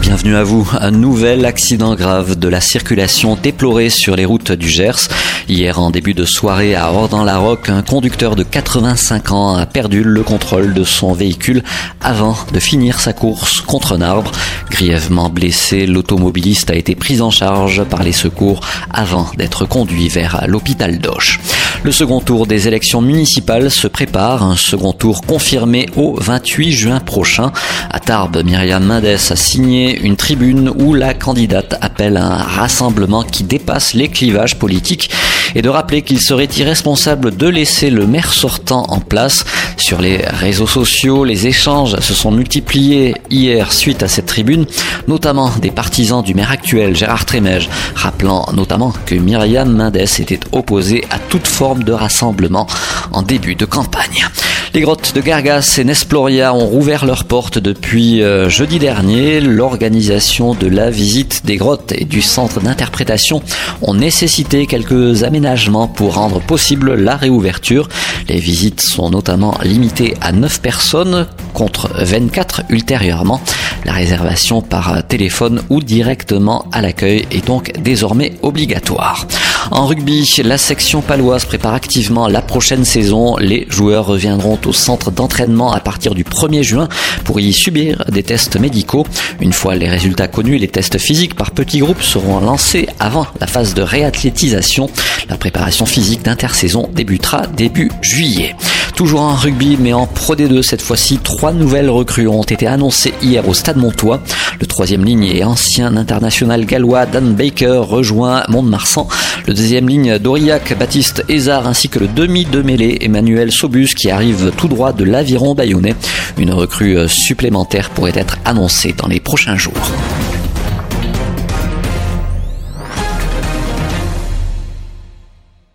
Bienvenue à vous. Un nouvel accident grave de la circulation déploré sur les routes du Gers. Hier, en début de soirée à Ordan-la-Roque, un conducteur de 85 ans a perdu le contrôle de son véhicule avant de finir sa course contre un arbre. Grièvement blessé, l'automobiliste a été pris en charge par les secours avant d'être conduit vers l'hôpital d'Auch. Le second tour des élections municipales se prépare, un second tour confirmé au 28 juin prochain. À Tarbes, Myriam Mendes a signé une tribune où la candidate appelle un rassemblement qui dépasse les clivages politiques et de rappeler qu'il serait irresponsable de laisser le maire sortant en place. Sur les réseaux sociaux, les échanges se sont multipliés hier suite à cette tribune, notamment des partisans du maire actuel Gérard Trémège, rappelant notamment que Myriam Mendes était opposée à toute forme de rassemblement en début de campagne. Les grottes de Gargas et Nesploria ont rouvert leurs portes depuis euh, jeudi dernier. L'organisation de la visite des grottes et du centre d'interprétation ont nécessité quelques pour rendre possible la réouverture. Les visites sont notamment limitées à 9 personnes contre 24 ultérieurement. La réservation par téléphone ou directement à l'accueil est donc désormais obligatoire. En rugby, la section paloise prépare activement la prochaine saison. Les joueurs reviendront au centre d'entraînement à partir du 1er juin pour y subir des tests médicaux. Une fois les résultats connus, les tests physiques par petits groupes seront lancés avant la phase de réathlétisation. La préparation physique d'intersaison débutera début juillet. Toujours en rugby, mais en Pro D2 cette fois-ci, trois nouvelles recrues ont été annoncées hier au Stade Montois. Le troisième ligne et ancien international gallois Dan Baker rejoint Mont-de-Marsan. Le deuxième ligne d'Aurillac, Baptiste Hézard, ainsi que le demi de mêlée Emmanuel Sobus qui arrive tout droit de l'Aviron bayonnais. Une recrue supplémentaire pourrait être annoncée dans les prochains jours.